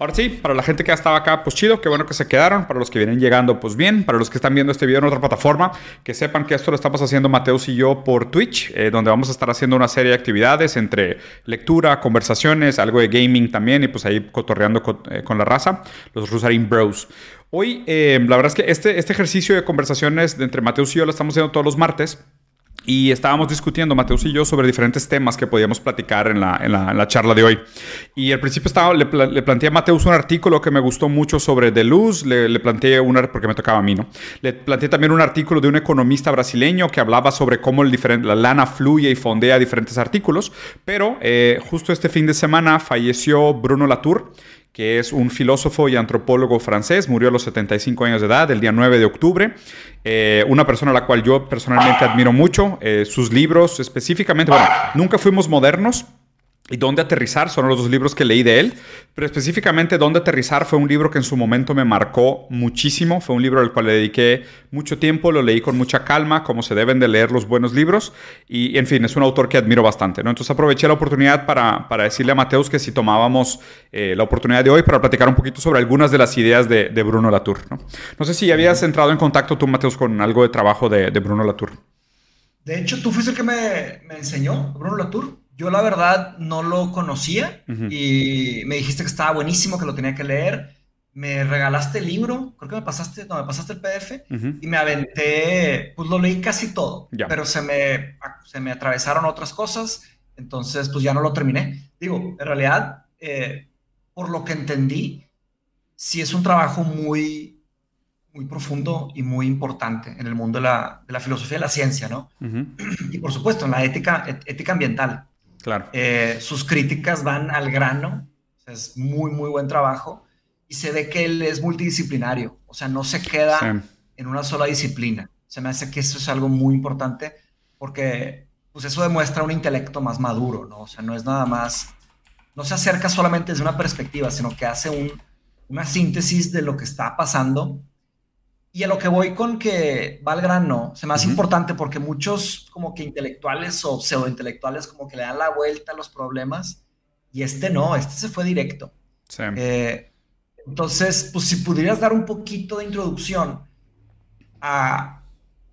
Ahora sí, para la gente que ha estado acá, pues chido, qué bueno que se quedaron. Para los que vienen llegando, pues bien. Para los que están viendo este video en otra plataforma, que sepan que esto lo estamos haciendo Mateus y yo por Twitch, eh, donde vamos a esestar haciendo una serie de actividades entre lectura, conversaciones, algo de gaming también, y pues ahí cotorreando con, eh, con la raza, los Rusarin Bros. Hoy, eh, la verdad es que este, este ejercicio de conversaciones entre Mateus y yo lo estamos haciendo todos los martes. Y estábamos discutiendo, Mateus y yo, sobre diferentes temas que podíamos platicar en la, en la, en la charla de hoy. Y al principio estaba, le, le planteé a Mateus un artículo que me gustó mucho sobre De Luz, le, le planteé una, porque me tocaba a mí, ¿no? Le planteé también un artículo de un economista brasileño que hablaba sobre cómo el diferen- la lana fluye y fondea diferentes artículos. Pero eh, justo este fin de semana falleció Bruno Latour que es un filósofo y antropólogo francés, murió a los 75 años de edad, el día 9 de octubre. Eh, una persona a la cual yo personalmente admiro mucho, eh, sus libros específicamente, bueno, nunca fuimos modernos. Y Dónde aterrizar son los dos libros que leí de él, pero específicamente Dónde aterrizar fue un libro que en su momento me marcó muchísimo, fue un libro al cual le dediqué mucho tiempo, lo leí con mucha calma, como se deben de leer los buenos libros, y en fin, es un autor que admiro bastante, ¿no? Entonces aproveché la oportunidad para, para decirle a Mateus que si tomábamos eh, la oportunidad de hoy para platicar un poquito sobre algunas de las ideas de, de Bruno Latour, ¿no? No sé si habías entrado en contacto tú, Mateus, con algo de trabajo de, de Bruno Latour. De hecho, tú fuiste el que me, me enseñó, Bruno Latour. Yo la verdad no lo conocía Ujú. y me dijiste que estaba buenísimo, que lo tenía que leer. Me regalaste el libro, creo que me pasaste, no, me pasaste el PDF Ujú. y me aventé, pues lo leí casi todo, pero se me, se me atravesaron otras cosas, entonces pues ya no lo terminé. Digo, en realidad, eh, por lo que entendí, sí es un trabajo muy, muy profundo y muy importante en el mundo de la, de la filosofía y la ciencia, ¿no? Ujú. Y por supuesto, en la ética, ética ambiental. Claro. Eh, sus críticas van al grano, o sea, es muy, muy buen trabajo y se ve que él es multidisciplinario, o sea, no se queda Sí. en una sola disciplina. Se me hace que eso es algo muy importante porque pues eso demuestra un intelecto más maduro, ¿no? O sea, no es nada más, no se acerca solamente desde una perspectiva, sino que hace un, una síntesis de lo que está pasando. Y a lo que voy con que va al grano, se me hace importante porque muchos como que intelectuales o pseudointelectuales como que le dan la vuelta a los problemas y este no, este se fue directo. Sí. Eh, entonces, pues si pudieras dar un poquito de introducción a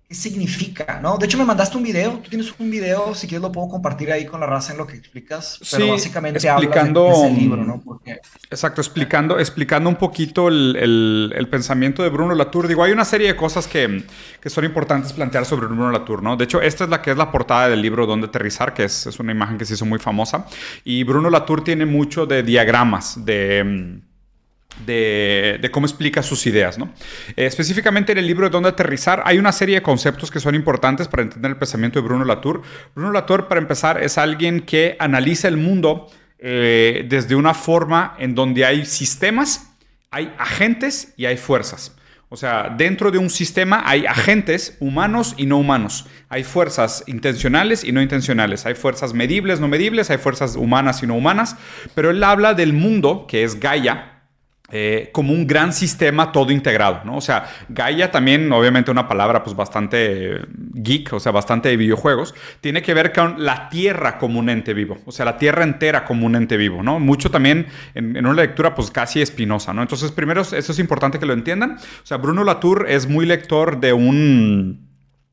qué significa, ¿no? De hecho, me mandaste un video, tú tienes un video, si quieres lo puedo compartir ahí con la raza en lo que explicas, pero Sí, básicamente explicando, hablas de ese libro, ¿no? Porque Exacto, explicando, explicando un poquito el, el- el pensamiento de Bruno Latour. Digo, hay una serie de cosas que, que son importantes plantear sobre Bruno Latour, ¿no? De hecho, esta es la que es la portada del libro Donde aterrizar, que es, es una imagen que se hizo muy famosa. Y Bruno Latour tiene mucho de diagramas, de... de, de cómo explica sus ideas, ¿no? Eh, específicamente en el libro de Dónde aterrizar hay una serie de conceptos que son importantes para entender el pensamiento de Bruno Latour. Bruno Latour, para empezar, es alguien que analiza el mundo eh, desde una forma en donde hay sistemas, hay agentes y hay fuerzas. O sea, dentro de un sistema hay agentes humanos y no humanos. Hay fuerzas intencionales y no intencionales. Hay fuerzas medibles, no medibles. Hay fuerzas humanas y no humanas. Pero él habla del mundo, que es Gaia, eh, como un gran sistema todo integrado, ¿no? O sea, Gaia también, obviamente una palabra pues bastante eh, geek, o sea, bastante de videojuegos, tiene que ver con la Tierra como un ente vivo, o sea, la Tierra entera como un ente vivo, ¿no? Mucho también en, en una lectura pues casi espinosa, ¿no? Entonces, primero, eso es importante que lo entiendan. O sea, Bruno Latour es muy lector de un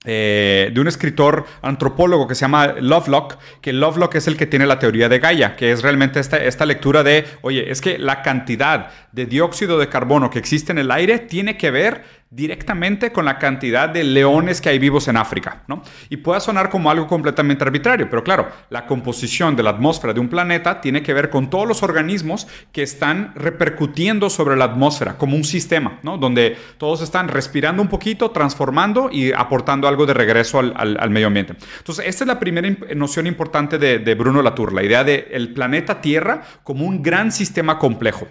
eh, de un escritor antropólogo que se llama Lovelock, que Lovelock es el que tiene la teoría de Gaia, que es realmente esta, esta lectura de, oye, es que la cantidad de dióxido de carbono que existe en el aire tiene que ver directamente con la cantidad de leones que hay vivos en África, ¿no? Y puede sonar como algo completamente arbitrario, pero claro, la composición de la atmósfera de un planeta tiene que ver con todos los organismos que están repercutiendo sobre la atmósfera, como un sistema, ¿no? Donde todos están respirando un poquito, transformando y aportando algo de regreso al, al- al medio ambiente. Entonces, esta es la primera imp- noción importante de, de Bruno Latour, la idea del el planeta Tierra como un gran sistema complejo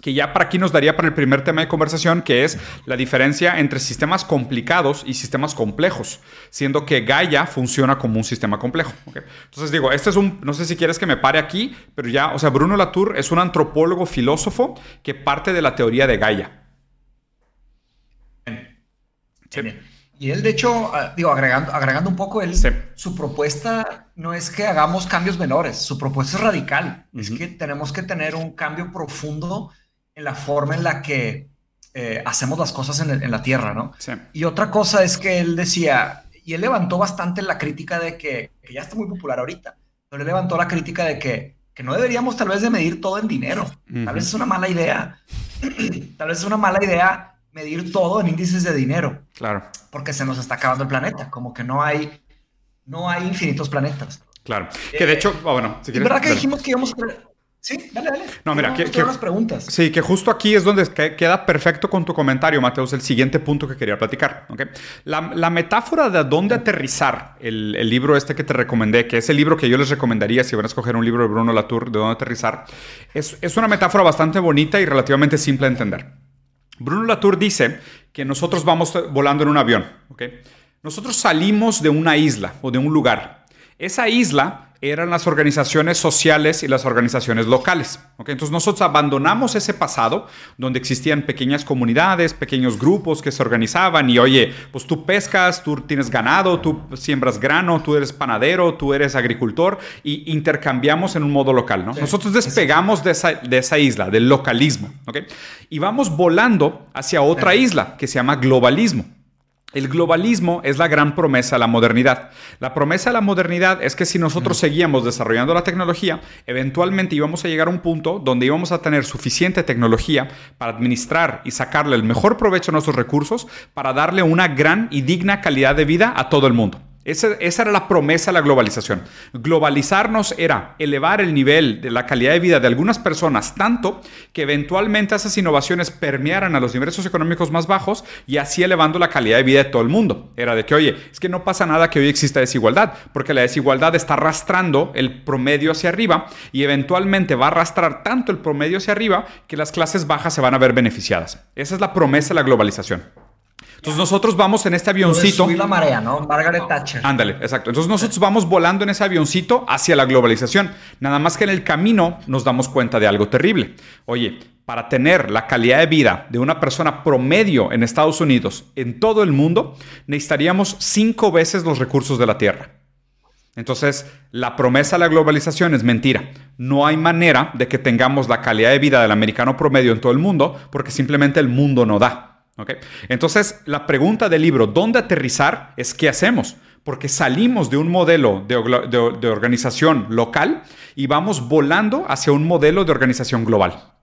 que ya para aquí nos daría para el primer tema de conversación, que es la diferencia entre sistemas complicados y sistemas complejos, siendo que Gaia funciona como un sistema complejo. Entonces digo, este es un, no sé si quieres que me pare aquí, pero ya, o sea, Bruno Latour es un antropólogo filósofo que parte de la teoría de Gaia. Bien. Sí. Y él, de hecho, ah, digo, agregando, agregando un poco, él, su propuesta no es que hagamos cambios menores, su propuesta es radical. Es que tenemos que tener un cambio profundo en la forma en la que eh, hacemos las cosas en, la Tierra, ¿no? Y otra cosa es que él decía, y él levantó bastante la crítica de que, que ya está muy popular ahorita, pero él levantó la crítica de que, que no deberíamos tal vez de medir todo en dinero. Tal vez es una mala idea. tal vez es una mala idea medir todo en índices de dinero. Claro. Porque se nos está acabando el planeta. Como que no hay, no hay infinitos planetas. Claro. Que de hecho, ah, bueno, si quieres. ¿Verdad que dijimos que íbamos a Sí, dale, dale. No, mira, que, que, preguntas. Sí, que justo aquí es donde queda perfecto con tu comentario, Mateus, el siguiente punto que quería platicar. ¿okay? La, metáfora de dónde aterrizar el, el, libro este que te recomendé, que es el libro que yo les recomendaría si van a escoger un libro de Bruno Latour, de dónde aterrizar, es, es una metáfora bastante bonita y relativamente simple de entender. Bruno Latour dice que nosotros vamos volando en un avión. ¿okay? Nosotros salimos de una isla o de un lugar. Esa isla eran las organizaciones sociales y las organizaciones locales. Entonces nosotros abandonamos ese pasado donde existían pequeñas comunidades, pequeños grupos que se organizaban y oye, pues tú pescas, tú tienes ganado, tú siembras grano, tú eres panadero, tú eres agricultor y intercambiamos en un modo local. nosotros despegamos de esa, de esa, isla, del localismo. Y vamos volando hacia otra isla que se llama globalismo. El globalismo es la gran promesa de la modernidad. La promesa de la modernidad es que si nosotros seguíamos desarrollando la tecnología, eventualmente íbamos a llegar a un punto donde íbamos a tener suficiente tecnología para administrar y sacarle el mejor provecho a nuestros recursos para darle una gran y digna calidad de vida a todo el mundo. Esa, era la promesa de la globalización. Globalizarnos era elevar el nivel de la calidad de vida de algunas personas tanto que eventualmente esas innovaciones permearan a los niveles económicos más bajos y así elevando la calidad de vida de todo el mundo. Era de que, oye, es que no pasa nada que hoy exista desigualdad, porque la desigualdad está arrastrando el promedio hacia arriba y eventualmente va a arrastrar tanto el promedio hacia arriba que las clases bajas se van a ver beneficiadas. Esa es la promesa de la globalización. Entonces nosotros vamos en este avioncito. Subir la marea, ¿no? Margaret Thatcher. Ándale, exacto. Entonces nosotros vamos volando en ese avioncito hacia la globalización. Nada más que en el camino nos damos cuenta de algo terrible. Oye, para tener la calidad de vida de una persona promedio en Estados Unidos, en todo el mundo, necesitaríamos cinco veces los recursos de la Tierra. Entonces, la promesa de la globalización es mentira. No hay manera de que tengamos la calidad de vida del americano promedio en todo el mundo porque simplemente el mundo no da. Entonces, la pregunta del libro, ¿dónde aterrizar? es ¿qué hacemos? Porque salimos de un modelo de, organización local y vamos volando hacia un modelo de organización global.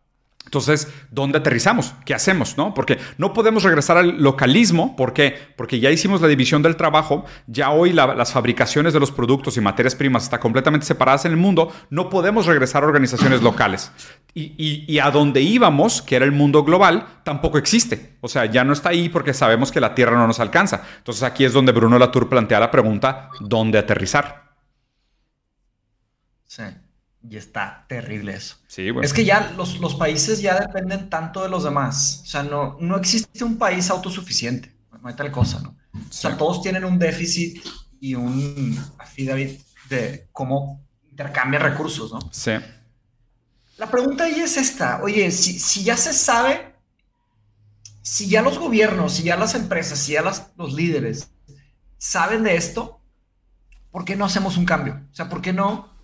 Entonces, ¿dónde aterrizamos? ¿Qué hacemos? ¿no? Porque no podemos regresar al localismo. ¿Por qué? Porque ya hicimos la división del trabajo. Ya hoy las fabricaciones de los productos y materias primas están completamente separadas en el mundo. No podemos regresar a organizaciones locales. Y, a donde íbamos, que era el mundo global, tampoco existe. O sea, ya no está ahí porque sabemos que la Tierra no nos alcanza. Entonces aquí es donde Bruno Latour plantea la pregunta, ¿dónde aterrizar? Sí. Y está terrible eso. Sí, Es que ya los, los, países ya dependen tanto de los demás. O sea, no, no existe un país autosuficiente. No hay tal cosa, ¿no? O sea, todos tienen un déficit y un affidavit de cómo intercambian recursos, ¿no? Sí. La pregunta ahí es esta. Oye, si, si ya se sabe, si ya los gobiernos, si ya las empresas, si ya las, los líderes saben de esto, ¿por qué no hacemos un cambio? O sea, ¿por qué no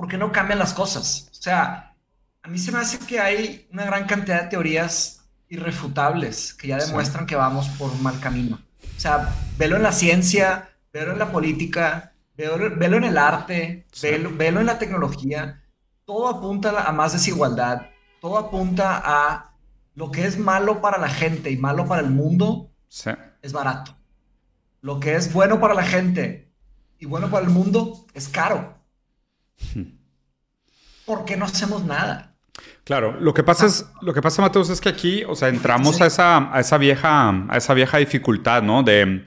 porque no cambian las cosas. O sea, a mí se me hace que hay una gran cantidad de teorías irrefutables que ya demuestran que vamos por un mal camino. O sea, velo en la ciencia, velo en la política, velo, en el arte, velo, en la tecnología. Todo apunta a más desigualdad, todo apunta a lo que es malo para la gente y malo para el mundo es barato. Lo que es bueno para la gente y bueno para el mundo es caro. ¿Por qué no hacemos nada? Claro, lo que pasa es, lo que pasa, Mateus, es que aquí, o sea, entramos a, esa, a esa vieja, a esa vieja dificultad, ¿no? De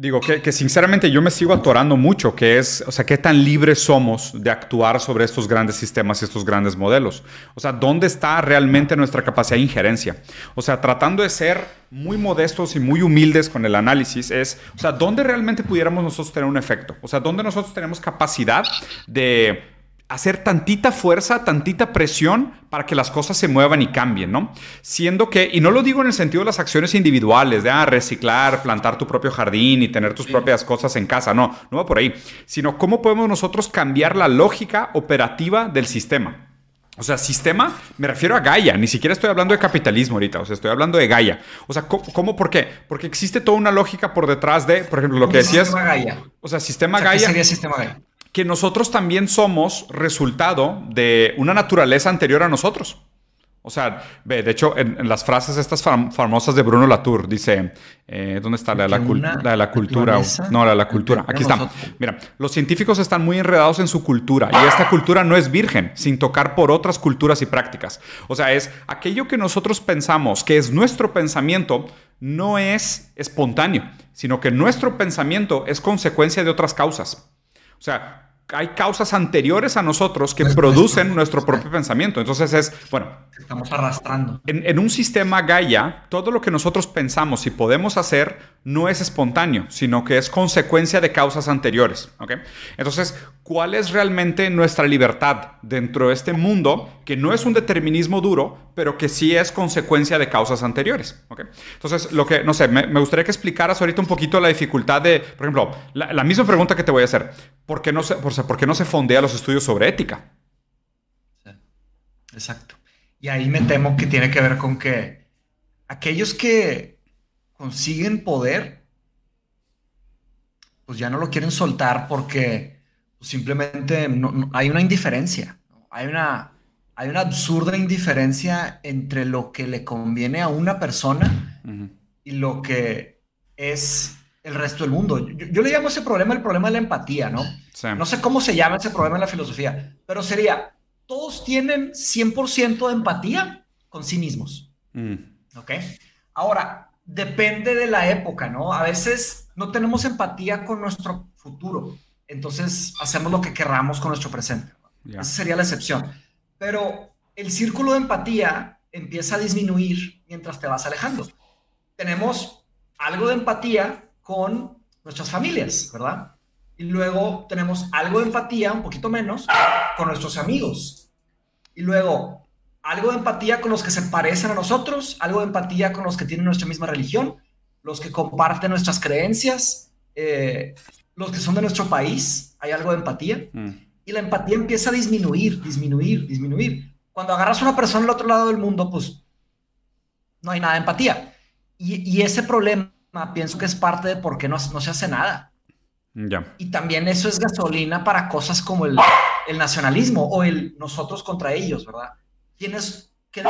Digo que, sinceramente yo me sigo atorando mucho, que es, o sea, qué tan libres somos de actuar sobre estos grandes sistemas y estos grandes modelos. O sea, ¿dónde está realmente nuestra capacidad de injerencia? O sea, tratando de ser muy modestos y muy humildes con el análisis, es, o sea, ¿dónde realmente pudiéramos nosotros tener un efecto? O sea, ¿dónde nosotros tenemos capacidad de hacer tantita fuerza, tantita presión para que las cosas se muevan y cambien, ¿no? Siendo que, y no lo digo en el sentido de las acciones individuales, de ah, reciclar, plantar tu propio jardín y tener tus propias cosas en casa, no, no va por ahí, sino cómo podemos nosotros cambiar la lógica operativa del sistema. O sea, sistema, me refiero a Gaia, ni siquiera estoy hablando de capitalismo ahorita, o sea, estoy hablando de Gaia. O sea, ¿cómo? ¿Por qué? Porque existe toda una lógica por detrás de, por ejemplo, lo que decías. Sistema Gaia. O sea, sistema Gaia. ¿Qué sería sistema Gaia? Que nosotros también somos resultado de una naturaleza anterior a nosotros. O sea, ve, de hecho, en, las frases estas famosas de Bruno Latour, dice, eh, ¿dónde está la, la, de la cultura? No, la de la cultura. Aquí está. Mira, los científicos están muy enredados en su cultura y esta cultura no es virgen, sin tocar por otras culturas y prácticas. O sea, es aquello que nosotros pensamos que es nuestro pensamiento, no es espontáneo, sino que nuestro pensamiento es consecuencia de otras causas. O sea, hay causas anteriores a nosotros que producen nuestro propio pensamiento. Entonces es, bueno. Estamos arrastrando. En, un sistema Gaia, todo lo que nosotros pensamos y podemos hacer no es espontáneo, sino que es consecuencia de causas anteriores. Entonces, ¿cuál es realmente nuestra libertad dentro de este mundo que no es un determinismo duro, pero que sí es consecuencia de causas anteriores? Entonces, lo que, no sé, me, gustaría que explicaras ahorita un poquito la dificultad de, por ejemplo, la, misma pregunta que te voy a hacer. ¿Por qué no se, ¿por qué no se fondea los estudios sobre ética? exacto. Y ahí me temo que tiene que ver con que aquellos que consiguen poder, pues ya no lo quieren soltar porque pues, simplemente hay una indiferencia, hay una, hay una absurda indiferencia entre lo que le conviene a una persona y lo que es el resto del mundo. Yo, le llamo ese problema el problema de la empatía, ¿no? No sé cómo se llama ese problema en la filosofía, pero sería, todos tienen 100% de empatía con sí mismos. Mm. ¿Ok? Ahora, depende de la época, ¿no? A veces no tenemos empatía con nuestro futuro, entonces hacemos lo que querramos con nuestro presente. Esa sería la excepción. Pero el círculo de empatía empieza a disminuir mientras te vas alejando. Tenemos algo de empatía con nuestras familias, ¿verdad? Y luego tenemos algo de empatía, un poquito menos, con nuestros amigos. Y luego algo de empatía con los que se parecen a nosotros, algo de empatía con los que tienen nuestra misma religión, los que comparten nuestras creencias, eh, los que son de nuestro país, hay algo de empatía. Mm. Y la empatía empieza a disminuir, disminuir, disminuir. Cuando agarras a una persona al otro lado del mundo, pues no hay nada de empatía. Y, y ese problema pienso que es parte de por qué no, no se hace nada. Ya. Y también eso es gasolina para cosas como el, el nacionalismo o el nosotros contra ellos, ¿verdad? ¿Quiénes, qué,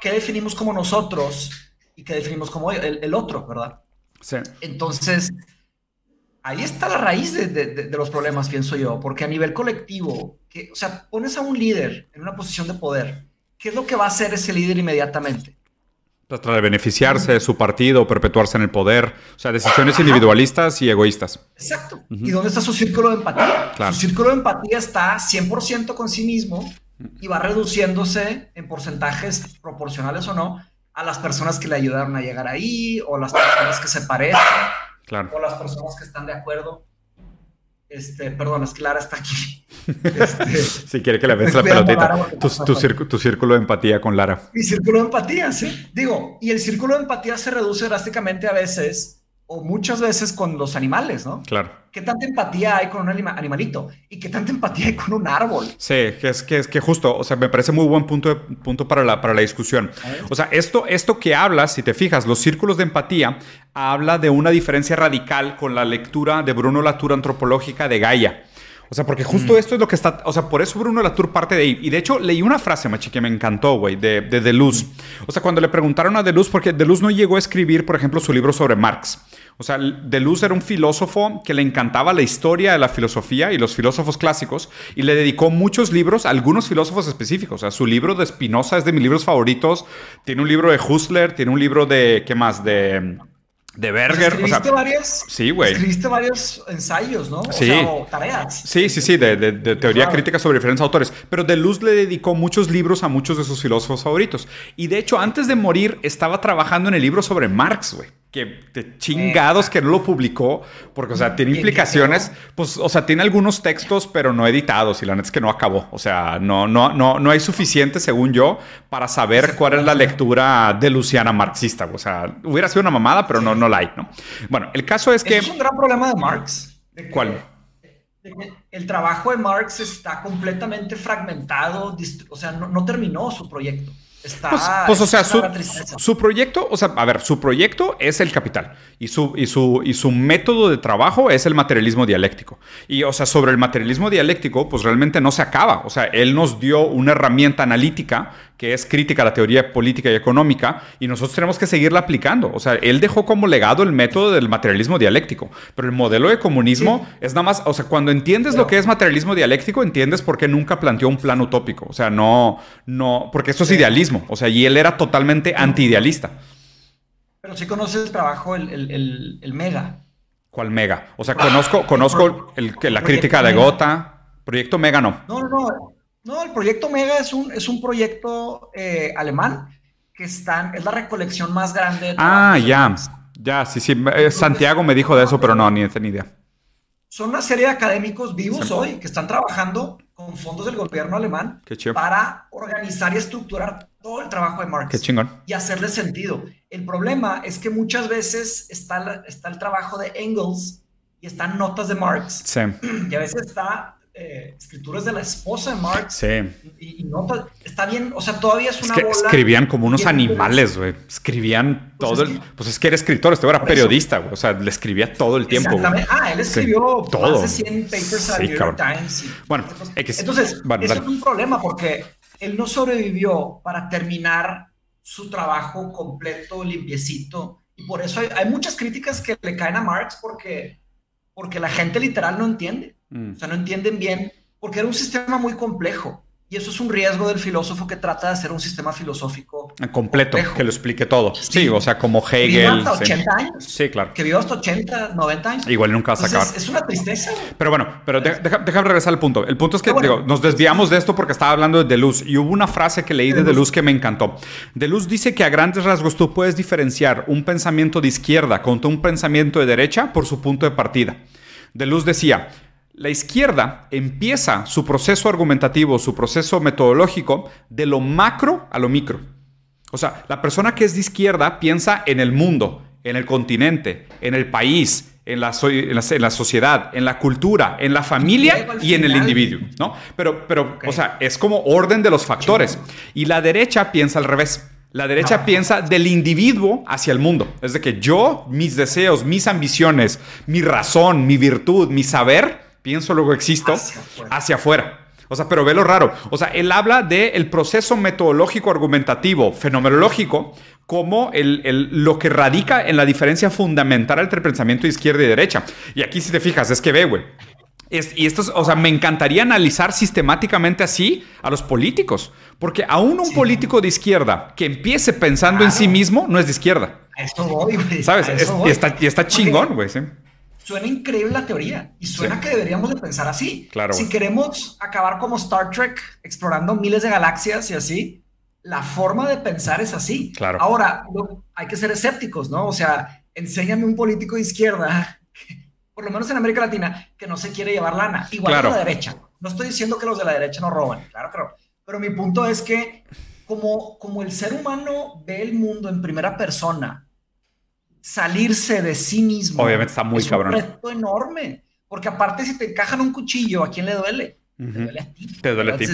qué, definimos como nosotros y qué definimos como el, el otro, ¿verdad? Sí. Entonces, ahí está la raíz de, de, de, los problemas, pienso yo, porque a nivel colectivo, que, o sea, pones a un líder en una posición de poder, ¿qué es lo que va a hacer ese líder inmediatamente? Tratar de beneficiarse de su partido, perpetuarse en el poder. O sea, decisiones individualistas y egoístas. Exacto. ¿Y dónde está su círculo de empatía? Su círculo de empatía está 100% con sí mismo y va reduciéndose en porcentajes proporcionales o no a las personas que le ayudaron a llegar ahí o las personas que se parecen claro. o las personas que están de acuerdo. Este, perdón, es Clara está aquí. Este, si quiere que le veas la pelotita. Tu, círculo de empatía con Lara. Mi círculo de empatía, sí. Digo, y el círculo de empatía se reduce drásticamente a veces o muchas veces con los animales, ¿no? Claro. ¿Qué tanta empatía hay con un animalito? ¿Y qué tanta empatía hay con un árbol? Sí, que es que, es que justo, o sea, me parece muy buen punto, punto para, la, para la discusión. O sea, esto, esto que hablas, si te fijas, los círculos de empatía, habla de una diferencia radical con la lectura de Bruno Latour antropológica de Gaia. O sea, porque justo mm. esto es lo que está. O sea, por eso Bruno Latour parte de ahí. Y de hecho, leí una frase, Machi, que me encantó, güey, de, de Deleuze. O sea, cuando le preguntaron a Deleuze, porque Deleuze no llegó a escribir, por ejemplo, su libro sobre Marx. O sea, Deleuze era un filósofo que le encantaba la historia de la filosofía y los filósofos clásicos y le dedicó muchos libros a algunos filósofos específicos. O sea, su libro de Spinoza es de mis libros favoritos. Tiene un libro de Husserl, tiene un libro de, ¿qué más? De de Berger. ¿Escribiste varias? Sí, güey. Escribiste varios ensayos, ¿no? Sí. O, tareas. Sí, sí, sí, de, de, teoría crítica sobre diferentes autores. Pero Deleuze le dedicó muchos libros a muchos de sus filósofos favoritos. Y de hecho, antes de morir, estaba trabajando en el libro sobre Marx, güey. Que de chingados que no lo publicó, porque, o sea, tiene implicaciones, pues, o sea, tiene algunos textos, pero no editados, y la neta es que no acabó. O sea, no, no, no, no hay suficiente, según yo, para saber cuál es la lectura de Luciana marxista. O sea, hubiera sido una mamada, pero no, no la hay, ¿no? Bueno, el caso es que... Es un gran problema de Marx. ¿Cuál? el trabajo de Marx está completamente fragmentado, o sea, no terminó su proyecto. Está, pues, pues o sea, su, proyecto, o sea, a ver, su proyecto es el capital y su, y, su, y su método de trabajo es el materialismo dialéctico. Y, o sea, sobre el materialismo dialéctico, pues realmente no se acaba. O sea, él nos dio una herramienta analítica que es crítica a la teoría política y económica, y nosotros tenemos que seguirla aplicando. O sea, él dejó como legado el método del materialismo dialéctico, pero el modelo de comunismo es nada más, o sea, cuando entiendes lo que es materialismo dialéctico, entiendes por qué nunca planteó un plan utópico. O sea, no, no, porque eso es idealismo. O sea, y él era totalmente anti-idealista. Pero sí conoces el trabajo, el, el, Mega. ¿Cuál Mega? O sea, conozco, conozco el, la crítica de Gota. Proyecto Mega no. No, no, no. No, el proyecto Mega es un, es un proyecto eh, alemán que están, es la recolección más grande. De ah, ya, ya, sí, sí. Eh, Santiago me dijo de eso, pero no, ni, ni idea. Son una serie de académicos vivos hoy que están trabajando con fondos del gobierno alemán para organizar y estructurar todo el trabajo de Marx. Y hacerle sentido. El problema es que muchas veces está, está el trabajo de Engels y están notas de Marx. Sí. Y a veces está eh, escrituras de la esposa de Marx. Sí. Y, no, está bien, o sea, todavía es una es que Escribían como unos animales, güey. Escribían pues todo el... Pues es que era escritor, este era periodista, güey. O sea, le escribía todo el tiempo. Ah, él escribió todo. más de 100 papers a New York Times. bueno, entonces, eso es un problema porque él no sobrevivió para terminar su trabajo completo, limpiecito. Y por eso hay, hay muchas críticas que le caen a Marx porque, porque la gente literal no entiende. Mm. O sea, no entienden bien, porque era un sistema muy complejo. Y eso es un riesgo del filósofo que trata de hacer un sistema filosófico completo, que lo explique todo. Sí, o sea, como Hegel. hasta 80 años. Sí, claro. Que vivió hasta 80, 90 años. Igual nunca va a sacar. Es una tristeza. Pero bueno, pero déjame regresar al punto. El punto es que digo, nos desviamos de esto porque estaba hablando de Deleuze y hubo una frase que leí de Deleuze que me encantó. Deleuze dice que a grandes rasgos tú puedes diferenciar un pensamiento de izquierda contra un pensamiento de derecha por su punto de partida. Deleuze decía, la izquierda empieza su proceso argumentativo, su proceso metodológico de lo macro a lo micro. O sea, la persona que es de izquierda piensa en el mundo, en el continente, en el país, en la, sociedad, en la cultura, en la familia y en el individuo, ¿no? Pero, pero o sea, es como orden de los factores. Y la derecha piensa al revés. La derecha ah. piensa del individuo hacia el mundo. Es de que yo, mis deseos, mis ambiciones, mi razón, mi virtud, mi saber, pienso, luego existo, hacia afuera. O sea, pero ve lo raro. O sea, él habla del proceso metodológico, argumentativo, fenomenológico, como el, lo que radica en la diferencia fundamental entre el pensamiento de izquierda y derecha. Y aquí, si te fijas, es que ve, güey. y esto, o sea, me encantaría analizar sistemáticamente así a los políticos, porque aún un político de izquierda que empiece pensando en sí mismo no es de izquierda. A voy, güey. ¿Sabes? Y, está, y está chingón, güey. ¿sí? Suena increíble la teoría y suena que deberíamos de pensar así. Claro. Si queremos acabar como Star Trek, explorando miles de galaxias y así, la forma de pensar es así. Claro. Ahora, hay que ser escépticos, ¿no? O sea, enséñame un político de izquierda, por lo menos en América Latina, que no se quiere llevar lana. Igual que la derecha. No estoy diciendo que los de la derecha no roban, claro, claro. Pero mi punto es que como, como el ser humano ve el mundo en primera persona salirse de sí mismo. Obviamente está muy cabrón. Es un reto enorme. Porque aparte, si te encajan un cuchillo, ¿a quién le duele? Te duele a ti. Te duele a ti.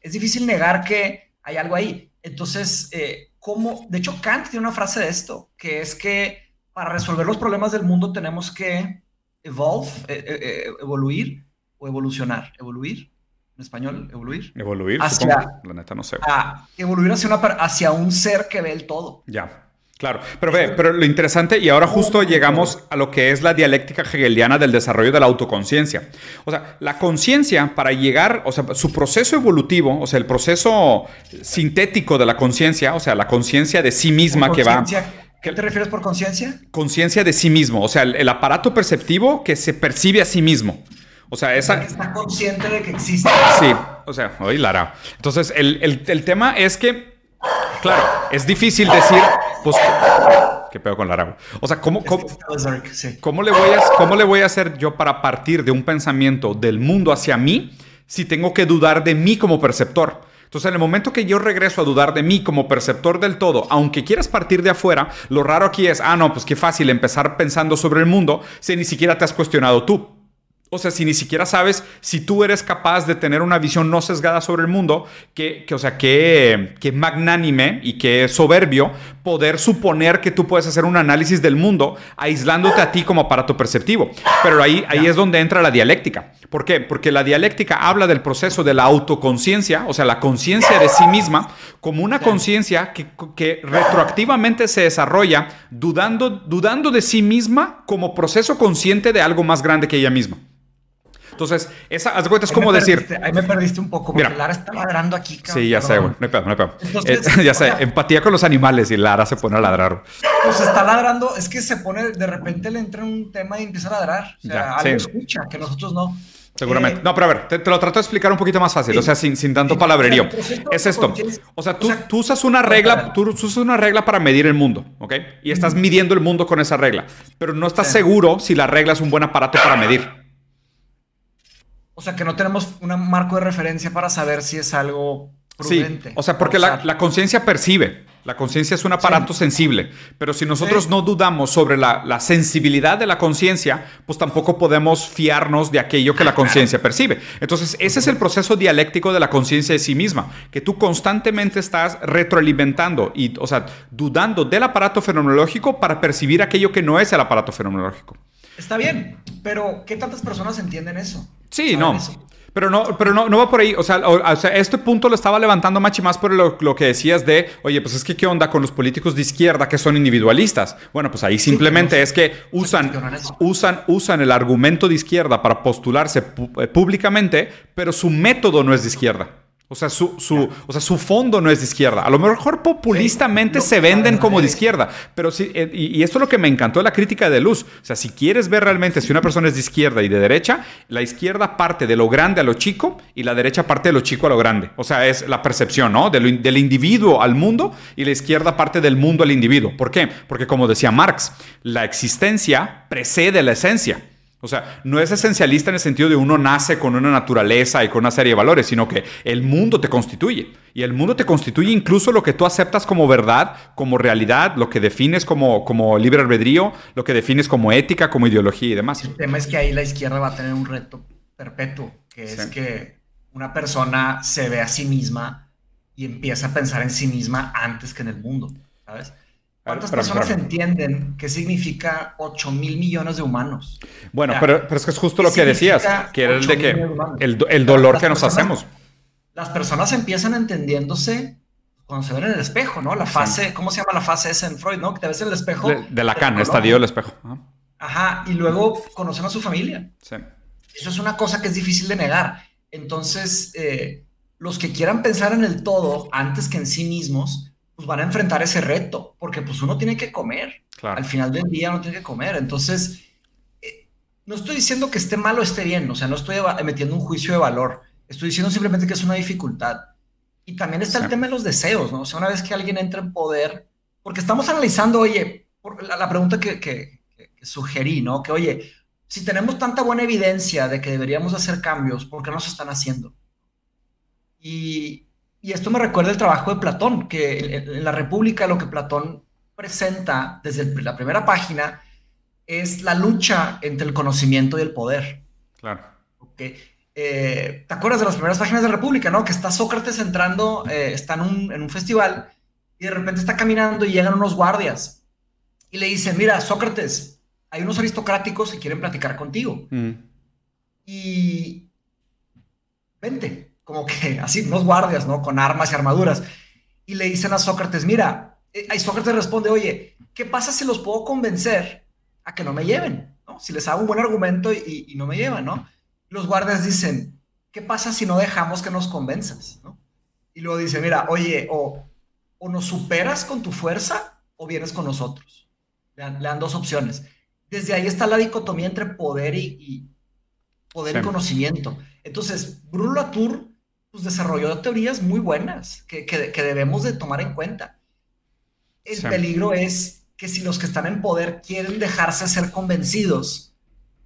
Es difícil, negar que hay algo ahí. Entonces, eh, ¿cómo? De hecho, Kant tiene una frase de esto, que es que para resolver los problemas del mundo tenemos que evolve, eh, eh, evoluir o evolucionar. Evoluir, en español, evoluir. Evoluir, hacia, La neta no sé. evoluir hacia, una, hacia un ser que ve el todo. Ya. Claro, pero ve, pero lo interesante, y ahora justo llegamos a lo que es la dialéctica hegeliana del desarrollo de la autoconciencia. O sea, la conciencia para llegar, o sea, su proceso evolutivo, o sea, el proceso sintético de la conciencia, o sea, la conciencia de sí misma que va... ¿Qué te refieres por conciencia? Conciencia de sí mismo, o sea, el, aparato perceptivo que se percibe a sí mismo. O sea, esa... que está consciente de que existe. Sí, o sea, oye, Lara. Entonces, el, el tema es que Claro, es difícil decir, pues, qué pedo con Larago. O sea, ¿cómo, cómo, ¿cómo, le voy a, ¿cómo le voy a hacer yo para partir de un pensamiento del mundo hacia mí si tengo que dudar de mí como perceptor? Entonces, en el momento que yo regreso a dudar de mí como perceptor del todo, aunque quieras partir de afuera, lo raro aquí es, ah, no, pues qué fácil empezar pensando sobre el mundo si ni siquiera te has cuestionado tú. O sea, si ni siquiera sabes si tú eres capaz de tener una visión no sesgada sobre el mundo, que, o sea, que, que, magnánime y que soberbio poder suponer que tú puedes hacer un análisis del mundo aislándote a ti como aparato perceptivo. Pero ahí, ahí es donde entra la dialéctica. ¿Por qué? Porque la dialéctica habla del proceso de la autoconciencia, o sea, la conciencia de sí misma, como una conciencia que, que, retroactivamente se desarrolla dudando, dudando de sí misma como proceso consciente de algo más grande que ella misma. Entonces, esa, haz cuenta, es como decir. Ahí me perdiste un poco, porque Lara está ladrando aquí, cabrón. Sí, ya sé, güey. No hay pedo, no hay pedo. Eh, ya sé, empatía con los animales y Lara se pone a ladrar. Pues está ladrando, es que se pone, de repente le entra un tema y empieza a ladrar. O sea, algo escucha, que nosotros no. Seguramente. Eh, no, pero a ver, te, lo trato de explicar un poquito más fácil, o sea, sin, sin tanto palabrerío. es esto. O sea, tú, tú, usas una regla, tú usas una regla para medir el mundo, ¿ok? Y estás midiendo el mundo con esa regla, pero no estás seguro si la regla es un buen aparato para medir. O sea, que no tenemos un marco de referencia para saber si es algo prudente. Sí, o sea, porque la, conciencia percibe. La conciencia es un aparato sensible, pero si nosotros no dudamos sobre la, sensibilidad de la conciencia, pues tampoco podemos fiarnos de aquello que la conciencia percibe. Entonces, ese es el proceso dialéctico de la conciencia de sí misma, que tú constantemente estás retroalimentando y, o sea, dudando del aparato fenomenológico para percibir aquello que no es el aparato fenomenológico. Está bien, pero ¿qué tantas personas entienden eso? Sí, no. Pero no, pero no, no va por ahí. O sea, este punto lo estaba levantando Machi más por lo, que decías de, oye, pues es que qué onda con los políticos de izquierda que son individualistas. Bueno, pues ahí simplemente es que usan, usan, usan el argumento de izquierda para postularse eh, públicamente, pero su método no es de izquierda. O sea, su, o sea, su fondo no es de izquierda. A lo mejor populistamente se venden como de izquierda, pero sí, eh, y, esto es lo que me encantó de la crítica de Luz. O sea, si quieres ver realmente si una persona es de izquierda y de derecha, la izquierda parte de lo grande a lo chico y la derecha parte de lo chico a lo grande. O sea, es la percepción, ¿no? del individuo al mundo y la izquierda parte del mundo al individuo. ¿Por qué? Porque como decía Marx, la existencia precede la esencia. O sea, no es esencialista en el sentido de uno nace con una naturaleza y con una serie de valores, sino que el mundo te constituye. Y el mundo te constituye incluso lo que tú aceptas como verdad, como realidad, lo que defines como, como libre albedrío, lo que defines como ética, como ideología y demás. El tema es que ahí la izquierda va a tener un reto perpetuo, que es que una persona se ve a sí misma y empieza a pensar en sí misma antes que en el mundo, ¿sabes? ¿Cuántas personas entienden qué significa 8 mil millones de humanos? Bueno, pero, pero, es que es justo lo que decías, que era el de que el, el, dolor que nos hacemos. Las personas empiezan entendiéndose cuando se ven en el espejo, ¿no? La fase, ¿cómo se llama la fase esa en Freud, no? Que te ves en el espejo. De, Lacan, estadio del espejo. Ajá. y luego conocen a su familia. Sí. Eso es una cosa que es difícil de negar. Entonces, eh, los que quieran pensar en el todo antes que en sí mismos, pues van a enfrentar ese reto, porque pues uno tiene que comer. Al final del día uno tiene que comer. Entonces, eh, no estoy diciendo que esté mal o esté bien, o sea, no estoy metiendo un juicio de valor. Estoy diciendo simplemente que es una dificultad. Y también está el tema de los deseos, ¿no? O sea, una vez que alguien entra en poder, porque estamos analizando, oye, la, pregunta que, que, que, sugerí, ¿no? Que, oye, si tenemos tanta buena evidencia de que deberíamos hacer cambios, ¿por qué no se están haciendo? Y, y esto me recuerda el trabajo de Platón, que en la República lo que Platón presenta desde la primera página es la lucha entre el conocimiento y el poder. Claro. Eh, ¿Te acuerdas de las primeras páginas de República, no? Que está Sócrates entrando, eh, está en un, festival y de repente está caminando y llegan unos guardias y le dicen, mira, Sócrates, hay unos aristocráticos que quieren platicar contigo. Mm. Y vente como que así, unos guardias, ¿no? Con armas y armaduras. Y le dicen a Sócrates, mira, eh, y Sócrates responde, oye, ¿qué pasa si los puedo convencer a que no me lleven? ¿no? Si les hago un buen argumento y, no me llevan, ¿no? Los guardias dicen, ¿qué pasa si no dejamos que nos convenzas? ¿no? Y luego dice, mira, oye, o, o nos superas con tu fuerza o vienes con nosotros. Le dan, dos opciones. Desde ahí está la dicotomía entre poder y, poder y conocimiento. Entonces, Bruno Latour pues desarrolló teorías muy buenas que, que, debemos de tomar en cuenta. El peligro es que si los que están en poder quieren dejarse ser convencidos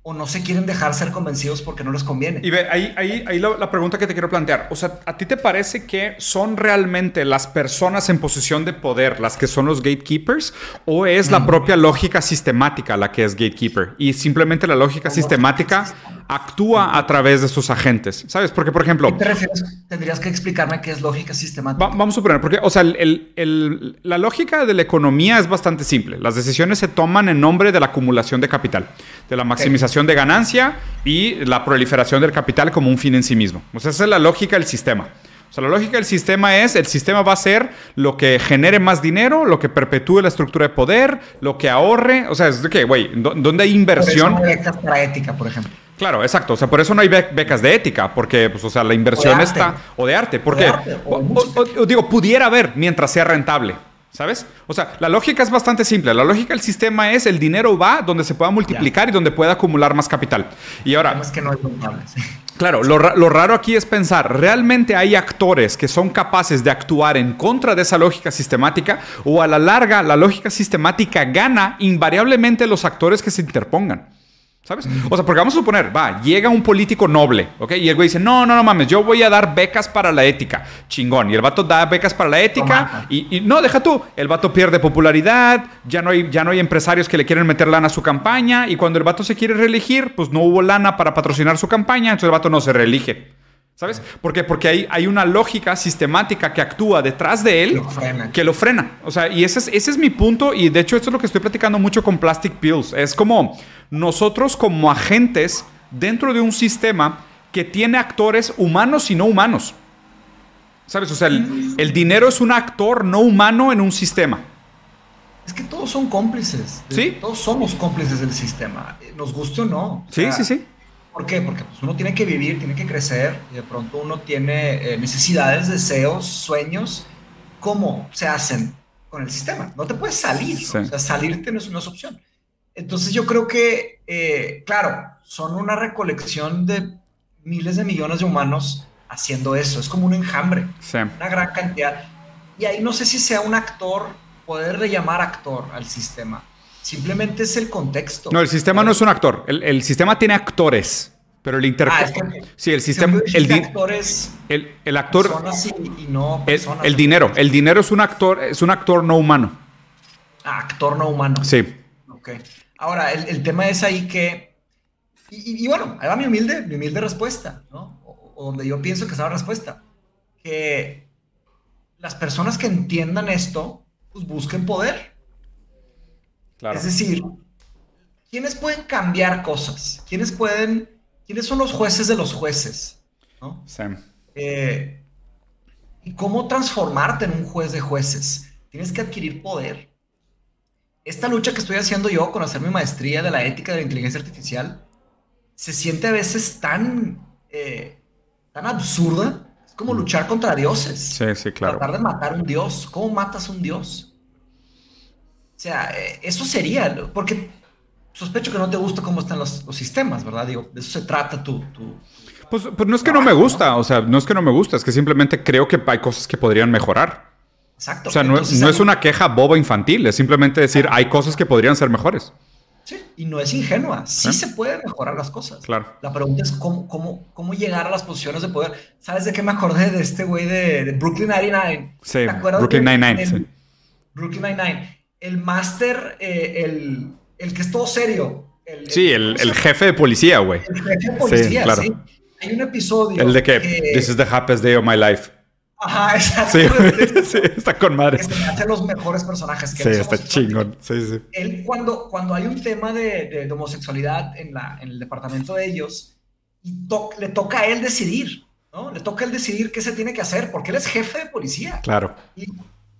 o no se quieren dejar ser convencidos porque no les conviene. Y ve, ahí, ahí, ahí la, pregunta que te quiero plantear. O sea, ¿a ti te parece que son realmente las personas en posición de poder las que son los gatekeepers? ¿O es la propia lógica sistemática la que es gatekeeper? Y simplemente la lógica sistemática actúa a través de sus agentes. ¿Sabes? Porque, por ejemplo... ¿Qué te refieres? Tendrías que explicarme qué es lógica sistemática. vamos a suponer, porque, o sea, el, el, la lógica de la economía es bastante simple. Las decisiones se toman en nombre de la acumulación de capital, de la maximización de ganancia y la proliferación del capital como un fin en sí mismo. O sea, esa es la lógica del sistema. O sea, la lógica del sistema es, el sistema va a ser lo que genere más dinero, lo que perpetúe la estructura de poder, lo que ahorre. O sea, es de que, güey, ¿dónde hay inversión? Por eso no hay ética, por ejemplo. Claro, exacto. O sea, por eso no hay becas de ética, porque, pues, o sea, la inversión está... O de arte, porque... digo, pudiera haber mientras sea rentable. ¿Sabes? O sea, la lógica es bastante simple. La lógica del sistema es el dinero va donde se pueda multiplicar y donde pueda acumular más capital. Y ahora... Es que no es Claro, lo, lo, raro aquí es pensar, ¿realmente hay actores que son capaces de actuar en contra de esa lógica sistemática o a la larga la lógica sistemática gana invariablemente los actores que se interpongan? ¿Sabes? O sea, porque vamos a suponer, va, llega un político noble, ¿ok? Y el güey dice, no, no, no mames, yo voy a dar becas para la ética. Chingón. Y el vato da becas para la ética y, no, deja tú, el vato pierde popularidad, ya no, hay, ya no hay empresarios que le quieren meter lana a su campaña y cuando el vato se quiere reelegir, pues no hubo lana para patrocinar su campaña, entonces el vato no se reelige. ¿Sabes? ¿Por qué? Porque hay, hay una lógica sistemática que actúa detrás de él que lo frena. O sea, y ese es, ese es mi punto. Y de hecho, esto es lo que estoy platicando mucho con Plastic Pills. Es como nosotros, como agentes dentro de un sistema que tiene actores humanos y no humanos. ¿Sabes? O sea, el, el dinero es un actor no humano en un sistema. Es que todos son cómplices. Sí. Todos somos cómplices del sistema. Nos guste o no. sí, sí, sí. ¿Por qué? Porque pues, uno tiene que vivir, tiene que crecer y de pronto uno tiene eh, necesidades, deseos, sueños. ¿Cómo se hacen con el sistema? No te puedes salir. O sea, salirte no es opción. Entonces yo creo que, eh, claro, son una recolección de miles de millones de humanos haciendo eso. Es como un enjambre. Una gran cantidad. Y ahí no sé si sea un actor, poder llamar actor al sistema Simplemente es el contexto. No, el sistema no es un actor. El, sistema tiene actores. Pero el inter... Ah, sí, el sistema... El, actores el, el actor... y no el, dinero. El dinero es un actor, es un actor no humano. Ah, actor no humano. Sí. Ok. Ahora, el, tema es ahí que... Y, bueno, ahí va mi humilde, mi humilde respuesta, ¿no? O, donde yo pienso que está la respuesta. Que las personas que entiendan esto, pues busquen poder. Es decir, ¿quiénes pueden cambiar cosas? ¿Quiénes pueden, quiénes son los jueces de los jueces? ¿no? Eh, ¿Y cómo transformarte en un juez de jueces? Tienes que adquirir poder. Esta lucha que estoy haciendo yo con hacer mi maestría de la ética de la inteligencia artificial se siente a veces tan, eh, tan absurda. Es como mm. luchar contra dioses. Sí, sí, claro. Tratar de matar un dios. ¿Cómo matas a un dios? O sea, eh, eso sería, porque sospecho que no te gusta cómo están los, sistemas, ¿verdad? Digo, de eso se trata tu... Pues, pues, no es que no me gusta, o sea, no es que no me gusta, es que simplemente creo que hay cosas que podrían mejorar. Exacto. O sea, no, es una queja boba infantil, es simplemente decir, hay cosas que podrían ser mejores. Sí, y no es ingenua, sí ¿Eh? se pueden mejorar las cosas. Claro. La pregunta es cómo, cómo, cómo llegar a las posiciones de poder. ¿Sabes de qué me acordé de este güey de, Brooklyn 99? Sí, Brooklyn 99. Sí. Brooklyn 99 el máster, eh, el, el, que es todo serio. El, sí, el, el, jefe de policía, güey. El jefe de policía, sí, claro. Hay un episodio. El de que, This is the happiest day of my life. Ajá, exacto. Sí, está con madre. Que se hace los mejores personajes. Que sí, está chingón. Sí, sí. Él, cuando, cuando hay un tema de, de, homosexualidad en, la, en el departamento de ellos, y le toca a él decidir, ¿no? Le toca él decidir qué se tiene que hacer, porque él es jefe de policía. Claro. Y,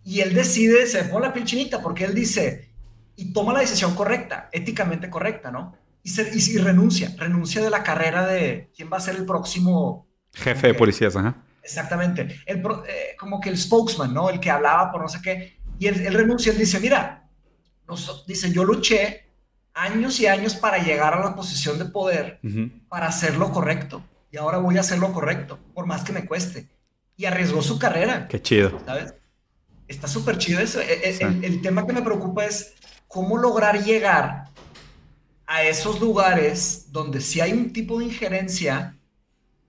y él decide, se pone la pilchinita porque él dice, y toma la decisión correcta, éticamente correcta, ¿no? Y, se, y, renuncia, renuncia de la carrera de quién va a ser el próximo... Jefe de policías, ajá. Exactamente. El, eh, como que el spokesman, ¿no? El que hablaba por no sé qué. Y él, renuncia, él dice, mira, dice, yo luché años y años para llegar a la posición de poder, para hacer lo correcto. Y ahora voy a hacer lo correcto, por más que me cueste. Y arriesgó su carrera. Qué chido. ¿Sabes? Está súper chido eso. E, e, el, tema que me preocupa es cómo lograr llegar a esos lugares donde sí hay un tipo de injerencia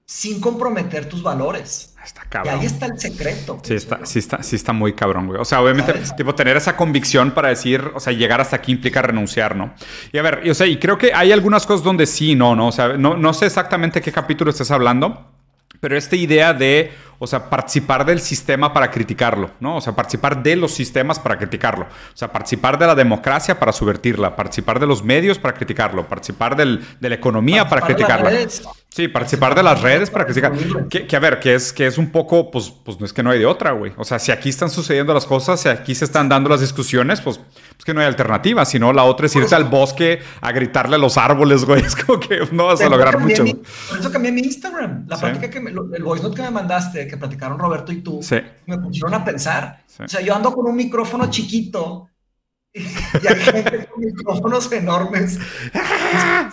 sin comprometer tus valores. Está cabrón. Y ahí está el secreto. Sí está, sí está, sí está muy cabrón, güey. O sea, obviamente, tipo, tener esa convicción para decir, o sea, llegar hasta aquí implica renunciar, ¿no? Y a ver, y, o sea, y creo que hay algunas cosas donde sí, no, ¿no? O sea, no, no sé exactamente qué capítulo estás hablando, pero esta idea de, o sea, participar del sistema para criticarlo, ¿no? O sea, participar de los sistemas para criticarlo. O sea, participar de la democracia para subvertirla, participar de los medios para criticarlo, participar del, de la economía para criticarla. Sí, participar de las redes para criticar. Que, que, a ver, que es, que es un poco, pues, pues no es que no hay de otra, güey. O sea, si aquí están sucediendo las cosas, si aquí se están dando las discusiones, pues, pues que no hay alternativa. Si no, la otra es irte al bosque a gritarle a los árboles, güey. Es como que no vas a lograr mucho. Mi, por eso cambié mi Instagram. La ¿Sí? práctica que me, el voice note que me mandaste, que platicaron Roberto y tú, sí. me pusieron a pensar. Sí. O sea, yo ando con un micrófono chiquito y hay gente con micrófonos enormes. ah,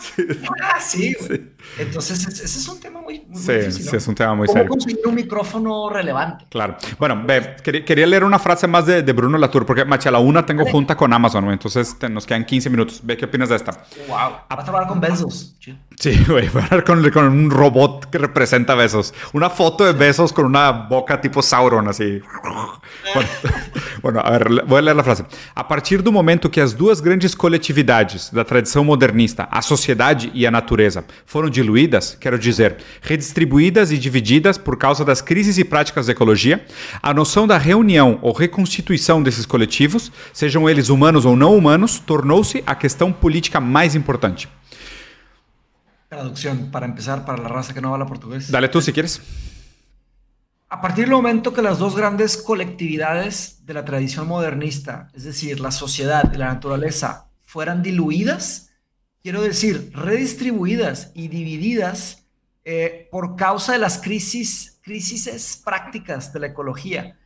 sí, sí. Entonces, ese es un tema muy, muy sí, difícil. ¿no? Sí, es un tema muy ¿Cómo serio. conseguir un micrófono relevante? Claro. Bueno, ve, quería, leer una frase más de, de Bruno Latour, porque, macha, a la una tengo junta con Amazon. Entonces te, nos quedan 15 minutos. Ve qué opinas de esta. Wow. Vas a hablar con Bezos. Sí, güey. Voy a hablar con, con, un robot que representa besos. Una foto de besos con una boca tipo Sauron, así. Bueno, bueno, a ver, vou ler a frase. A partir do momento que as duas grandes coletividades da tradição modernista, a sociedade e a natureza, foram diluídas, quero dizer, redistribuídas e divididas por causa das crises e práticas de ecologia, a noção da reunião ou reconstituição desses coletivos, sejam eles humanos ou não humanos, tornou-se a questão política mais importante. Traducción, para empezar, para la raza que no habla portugués. Dale tú si quieres. A partir del momento que las dos grandes colectividades de la tradición modernista, es decir, la sociedad y la naturaleza, fueran diluidas, quiero decir, redistribuidas y divididas eh, por causa de las crisis, crisis prácticas de la ecología,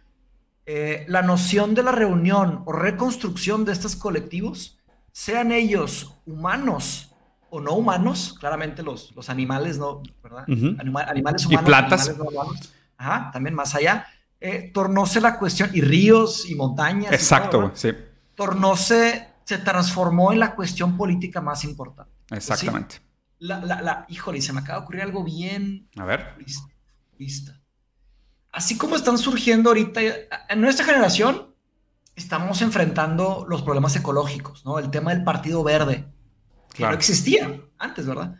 eh, la noción de la reunión o reconstrucción de estos colectivos, sean ellos humanos o no humanos, claramente los, los animales, ¿no? ¿verdad? Uh -huh. Anima animales humanos. Y plantas. Animales no humanos. Ajá, también más allá, eh, tornóse la cuestión, y ríos y montañas. Exacto, y todo, sí. Tornóse, se transformó en la cuestión política más importante. Exactamente. ¿Sí? La, la, la, híjole, se me acaba de ocurrir algo bien. A ver. Listo. Así como están surgiendo ahorita, en nuestra generación, estamos enfrentando los problemas ecológicos, ¿no? El tema del Partido Verde, que claro. no existía antes, ¿verdad?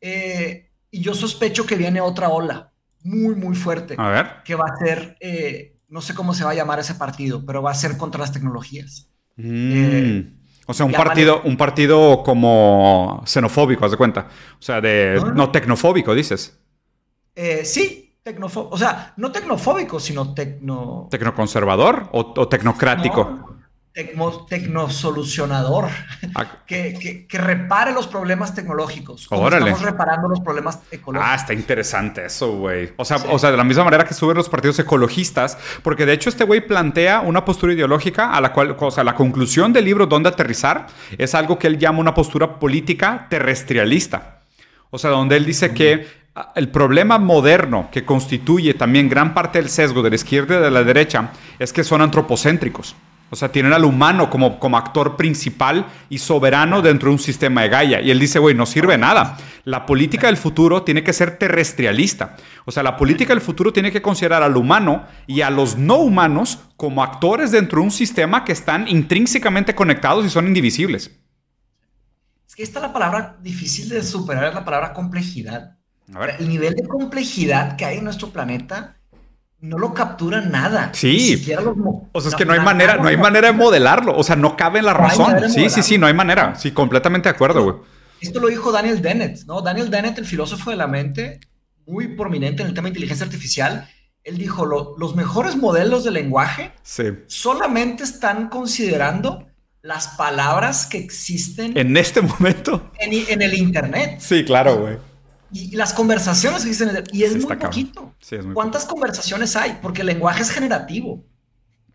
Eh, y yo sospecho que viene otra ola muy, muy fuerte. A ver. Que va a ser, eh, no sé cómo se va a llamar ese partido, pero va a ser contra las tecnologías. Mm. Eh, o sea, un partido, un partido como xenofóbico, haz de cuenta. O sea, de. No, no tecnofóbico, dices. Sí, tecnofóbico. O sea, no tecnofóbico, sino tecno. ¿Tecnoconservador o, o tecnocrático? No tecnosolucionador ah. que, que, que, repare los problemas tecnológicos. Como Órale. Estamos reparando los problemas ecológicos. Ah, está interesante eso, güey. O sea, sí. o sea, de la misma manera que suben los partidos ecologistas, porque de hecho este güey plantea una postura ideológica a la cual, o sea, la conclusión del libro Dónde aterrizar es algo que él llama una postura política terrestrialista. O sea, donde él dice que el problema moderno que constituye también gran parte del sesgo de la izquierda y de la derecha es que son antropocéntricos. O sea, tienen al humano como, como actor principal y soberano dentro de un sistema de Gaia. Y él dice, güey, no sirve nada. La política del futuro tiene que ser terrestrialista. O sea, la política del futuro tiene que considerar al humano y a los no humanos como actores dentro de un sistema que están intrínsecamente conectados y son indivisibles. Es que esta es la palabra difícil de superar, es la palabra complejidad. A ver. El nivel de complejidad que hay en nuestro planeta no lo captura nada. Sí. O sea, es que no hay manera, no hay manera de modelarlo. O sea, no cabe en la razón. Sí, sí, sí, no hay manera. Sí, completamente de acuerdo, güey. Esto lo dijo Daniel Dennett, ¿no? Daniel Dennett, el filósofo de la mente, muy prominente en el tema de inteligencia artificial. Él dijo, lo, los mejores modelos de lenguaje sí. solamente están considerando las palabras que existen en este momento en, en el Internet. Sí, claro, güey. Y las conversaciones que existen, y es sí, muy poquito. Sí, es muy ¿Cuántas poquito. conversaciones hay? Porque el lenguaje es generativo.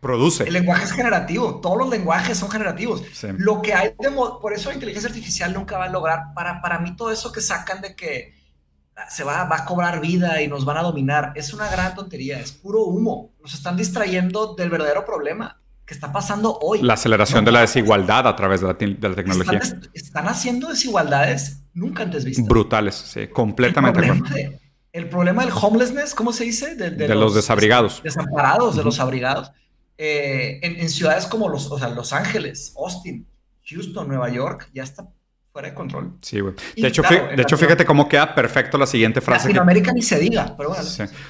Produce. El lenguaje es generativo. Todos los lenguajes son generativos. Sí. Lo que hay de por eso la inteligencia artificial nunca va a lograr. Para, para mí, todo eso que sacan de que se va, va a cobrar vida y nos van a dominar es una gran tontería. Es puro humo. Nos están distrayendo del verdadero problema. que está pasando hoy. La aceleración de la desigualdad a través de la, tecnología. Están, haciendo desigualdades nunca antes vistas. Brutales, sí, completamente. El problema, el problema del homelessness, ¿cómo se dice? De, los, desabrigados. Desamparados, de los abrigados. Eh, en, ciudades como los, o sea, Los Ángeles, Austin, Houston, Nueva York, ya está fuera de control. Sí, güey. De, hecho, de hecho, fíjate cómo queda perfecto la siguiente frase. Latinoamérica ni se diga, pero bueno.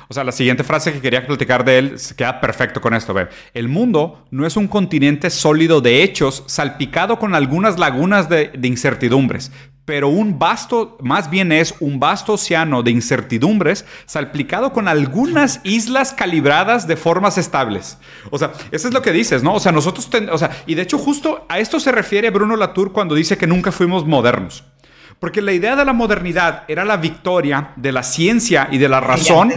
O sea, la siguiente frase que quería platicar de él queda perfecto con esto. Ve. El mundo no es un continente sólido de hechos salpicado con algunas lagunas de incertidumbres, pero un vasto, más bien es un vasto océano de incertidumbres salpicado con algunas islas calibradas de formas estables. O sea, eso es lo que dices, ¿no? O sea, nosotros, o sea, y de hecho justo a esto se refiere Bruno Latour cuando dice que nunca fuimos modernos. Porque la idea de la modernidad era la victoria de la ciencia y de la razón.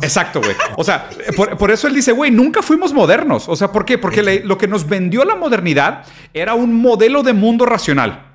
Exacto, güey. O sea, por, eso él dice, güey, nunca fuimos modernos. O sea, ¿por qué? Porque lo que nos vendió la modernidad era un modelo de mundo racional.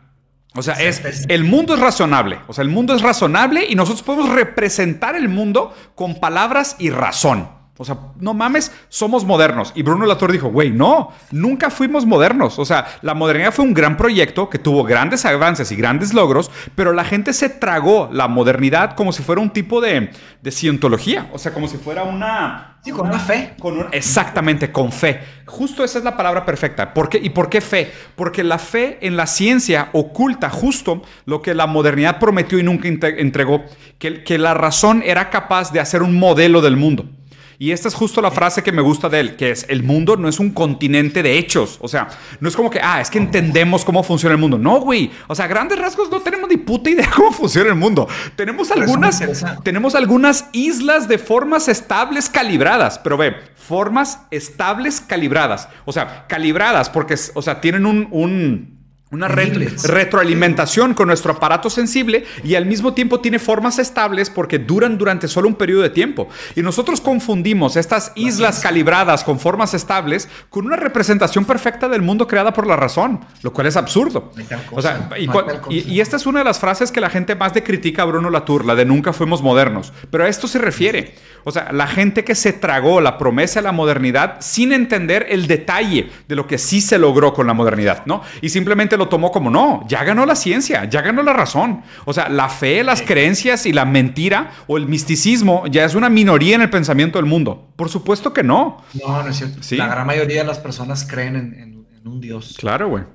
O sea, es, el mundo es razonable. O sea, el mundo es razonable y nosotros podemos representar el mundo con palabras y razón. O sea, no mames, somos modernos. Y Bruno Latour dijo, güey, no, nunca fuimos modernos. O sea, la modernidad fue un gran proyecto que tuvo grandes avances y grandes logros, pero la gente se tragó la modernidad como si fuera un tipo de, de cientología. O sea, como si fuera una... Sí, con una fe. Con exactamente, con fe. Justo esa es la palabra perfecta. ¿Por qué? ¿Y por qué fe? Porque la fe en la ciencia oculta justo lo que la modernidad prometió y nunca entregó, que, que la razón era capaz de hacer un modelo del mundo. Y esta es justo la frase que me gusta de él, que es, el mundo no es un continente de hechos. O sea, no es como que, ah, es que entendemos cómo funciona el mundo. No, güey. O sea, grandes rasgos no tenemos ni puta idea cómo funciona el mundo. Tenemos algunas, tenemos algunas islas de formas estables calibradas, pero ve, formas estables calibradas. O sea, calibradas porque, o sea, tienen un una retroalimentación con nuestro aparato sensible y al mismo tiempo tiene formas estables porque duran durante solo un periodo de tiempo. Y nosotros confundimos estas islas calibradas con formas estables con una representación perfecta del mundo creada por la razón, lo cual es absurdo. O sea, y, esta es una de las frases que la gente más de critica a Bruno Latour, la de nunca fuimos modernos. Pero a esto se refiere. O sea, la gente que se tragó la promesa de la modernidad sin entender el detalle de lo que sí se logró con la modernidad, ¿no? Y simplemente lo tomó como no, ya ganó la ciencia, ya ganó la razón. O sea, la fe, las creencias y la mentira o el misticismo ya es una minoría en el pensamiento del mundo. Por supuesto que no. No, no es cierto. La gran mayoría de las personas creen en, un Dios. Claro, güey.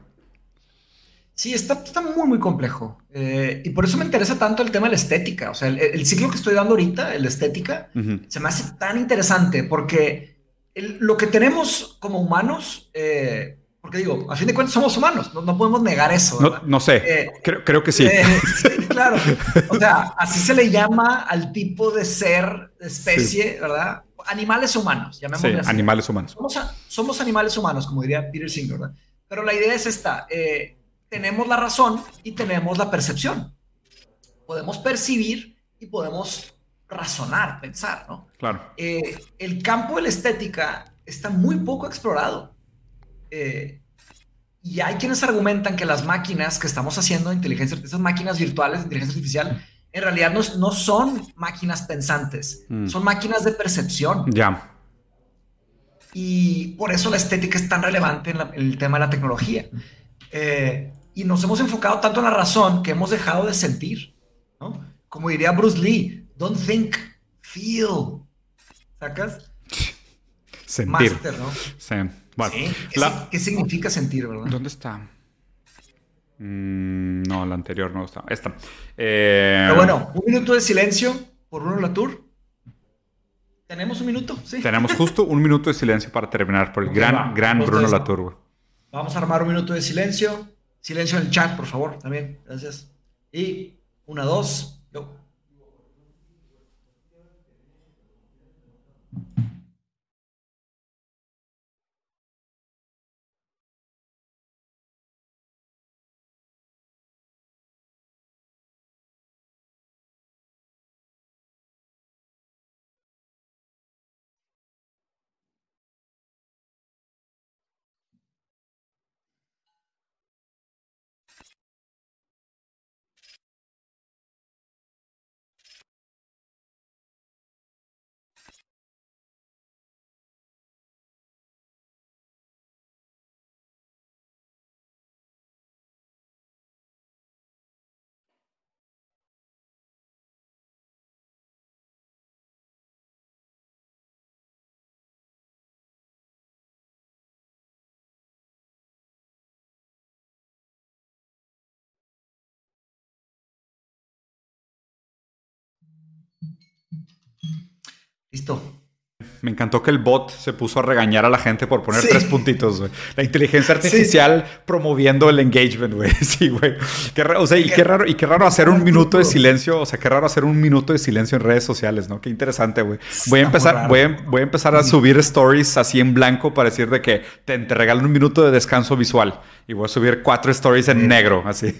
Sí, está, está, muy, muy complejo. Eh, y por eso me interesa tanto el tema de la estética. O sea, el, ciclo que estoy dando ahorita, el estética, se me hace tan interesante porque lo que tenemos como humanos, eh, porque digo, a fin de cuentas somos humanos, no, podemos negar eso. No, sé, eh, creo, que eh, sí. Claro, o sea, así se le llama al tipo de ser, de especie, ¿verdad? Animales humanos, llamémosle sí, animales humanos. Somos, animales humanos, como diría Peter Singer, ¿verdad? Pero la idea es esta, eh, tenemos la razón y tenemos la percepción. Podemos percibir y podemos razonar, pensar, ¿no? Claro. el campo de la estética está muy poco explorado. Eh, y hay quienes argumentan que las máquinas que estamos haciendo, inteligencia, esas máquinas virtuales de inteligencia artificial, en realidad no, no son máquinas pensantes, mm. son máquinas de percepción. Ya. Y por eso la estética es tan relevante en, el tema de la tecnología. Eh, y nos hemos enfocado tanto en la razón que hemos dejado de sentir. ¿no? Como diría Bruce Lee, don't think, feel. ¿Sacas? Sentir. Master, ¿no? Sí. ¿Qué, significa sentir, verdad? ¿Dónde está? Mm, no, la anterior no está. Esta. Eh, Pero bueno, un minuto de silencio por Bruno Latour. ¿Tenemos un minuto? Sí. Tenemos justo un minuto de silencio para terminar por el gran, gran Bruno Latour. Vamos a armar un minuto de silencio. Silencio en el chat, por favor, también. Gracias. Y una, dos. Listo. Me encantó que el bot se puso a regañar a la gente por poner tres puntitos, güey. La inteligencia artificial promoviendo el engagement, güey. Sí, güey. o sea, y qué raro, y qué raro hacer un minuto de silencio, o sea, qué raro hacer un minuto de silencio en redes sociales, ¿no? Qué interesante, güey. Voy a empezar, voy a, voy a, empezar a subir stories así en blanco para decir de que te, te regalo un minuto de descanso visual. Y voy a subir cuatro stories en negro, así.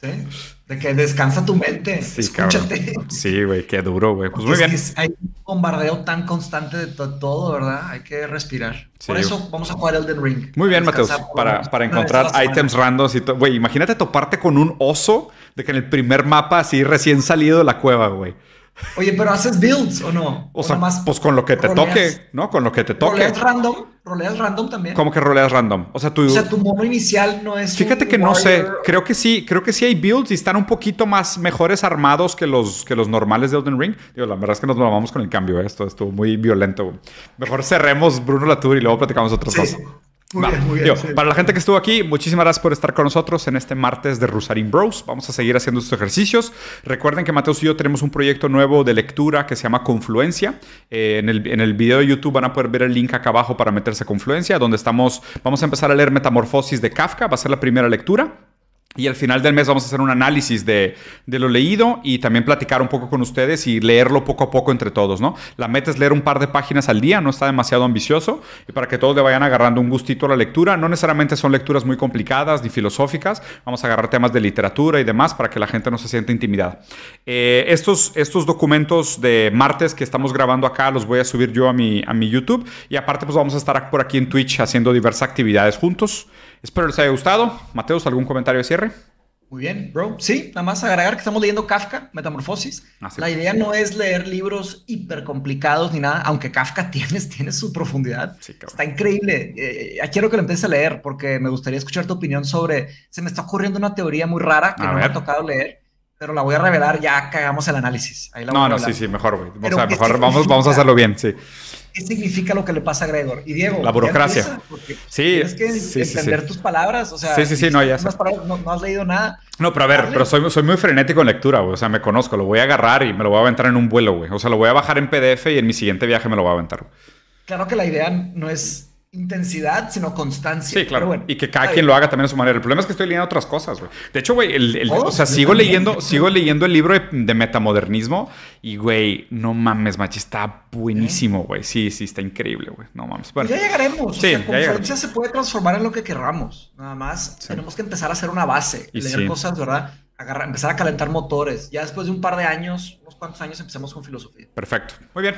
Sí que descansa tu mente. Sí, Escúchate. Sí, güey, qué duro, güey. Pues muy bien. hay un bombardeo tan constante de todo, ¿verdad? Hay que respirar. Por eso vamos a jugar Elden Ring. Muy bien, Mateus. Para, para encontrar items randoms y todo. Güey, imagínate toparte con un oso de que en el primer mapa, así recién salido de la cueva, güey. Oye, pero haces builds o no? O, sea, pues con lo que te toque, ¿no? Con lo que te toque. ¿Roleas random? ¿Roleas random también? ¿Cómo que roleas random? O sea, tu, o sea, tu modo inicial no es. Fíjate que no sé. Creo que sí, creo que sí hay builds y están un poquito más mejores armados que los, que los normales de Elden Ring. Digo, la verdad es que nos vamos con el cambio. ¿eh? Esto estuvo muy violento. Mejor cerremos Bruno Latour y luego platicamos otras cosas. Muy bien, Para la gente que estuvo aquí, muchísimas gracias por estar con nosotros en este martes de Rusarín Bros. Vamos a seguir haciendo estos ejercicios. Recuerden que Mateus y yo tenemos un proyecto nuevo de lectura que se llama Confluencia. Eh, en, el, en el video de YouTube van a poder ver el link acá abajo para meterse a Confluencia, donde estamos, vamos a empezar a leer Metamorfosis de Kafka, va a ser la primera lectura. Y al final del mes vamos a hacer un análisis de, lo leído y también platicar un poco con ustedes y leerlo poco a poco entre todos, ¿no? La meta es leer un par de páginas al día, no está demasiado ambicioso y para que todos le vayan agarrando un gustito a la lectura. No necesariamente son lecturas muy complicadas ni filosóficas, vamos a agarrar temas de literatura y demás para que la gente no se sienta intimidada. Eh, estos, documentos de martes que estamos grabando acá los voy a subir yo a mi, a mi YouTube y aparte pues vamos a estar por aquí en Twitch haciendo diversas actividades juntos. Espero les haya gustado. Mateus, ¿algún comentario de cierre? Muy bien, bro. Sí, nada más agregar que estamos leyendo Kafka, Metamorfosis. Ah, la idea no es leer libros hiper complicados ni nada, aunque Kafka tiene, tiene su profundidad. Está increíble. Eh, quiero que lo empieces a leer porque me gustaría escuchar tu opinión sobre. Se me está ocurriendo una teoría muy rara que no me ha tocado leer, pero la voy a revelar ya que hagamos el análisis. no, no, sí, sí, mejor, güey. O sea, mejor vamos, vamos a hacerlo bien, sí. ¿Qué significa lo que le pasa a Gregor? Y Diego. La burocracia. Sí. Tienes que entender tus palabras. O sea, sí, sí, sí, no, ya no, has leído nada. No, pero a ver, pero soy, soy muy frenético en lectura, güey. O sea, me conozco. Lo voy a agarrar y me lo voy a aventar en un vuelo, güey. O sea, lo voy a bajar en PDF y en mi siguiente viaje me lo voy a aventar. Claro que la idea no es intensidad, sino constancia. Sí, claro. y que cada quien lo haga también a su manera. El problema es que estoy leyendo otras cosas, güey. De hecho, güey, el, o sea, sigo leyendo, sigo leyendo el libro de, metamodernismo y, güey, no mames, machi, está buenísimo, güey. Sí, sí, está increíble, güey. No mames. Bueno. Ya llegaremos. Sí, o sea, conferencia se puede transformar en lo que querramos. Nada más tenemos que empezar a hacer una base, y leer cosas, ¿verdad? Agarrar, empezar a calentar motores. Ya después de un par de años, unos cuantos años, empecemos con filosofía. Perfecto. Muy bien.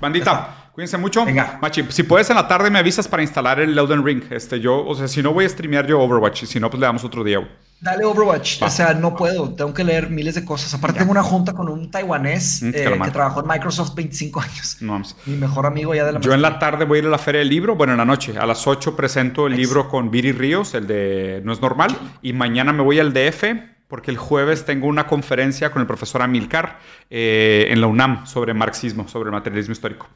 Bandita, cuídense mucho. Venga. Machi, si puedes en la tarde me avisas para instalar el Elden Ring. Este, yo, o sea, si no voy a streamear yo Overwatch, si no, pues le damos otro día. Dale Overwatch. O sea, no puedo. Tengo que leer miles de cosas. Aparte, tengo una junta con un taiwanés mm, eh, que trabajó en Microsoft 25 años. No, Mi mejor amigo ya de la Yo en la tarde voy a ir a la feria del libro. Bueno, en la noche. A las 8 presento el libro con Viri Ríos, el de No es normal. Y mañana me voy al DF porque el jueves tengo una conferencia con el profesor Amilcar eh, en la UNAM sobre marxismo, sobre materialismo histórico.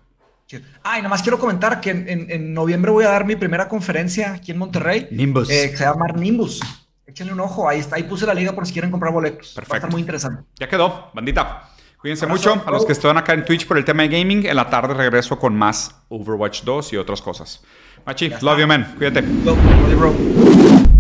Ah, y nada más quiero comentar que en, noviembre voy a dar mi primera conferencia aquí en Monterrey. Nimbus. Eh, se llama Nimbus. Échenle un ojo, ahí está, ahí puse la liga por si quieren comprar boletos. Perfecto. Va a estar muy interesante. Ya quedó, bandita. Cuídense mucho. A los que están acá en Twitch por el tema de gaming, en la tarde regreso con más Overwatch 2 y otras cosas. Machi, love you, man. Cuídate. Love, love you, bro.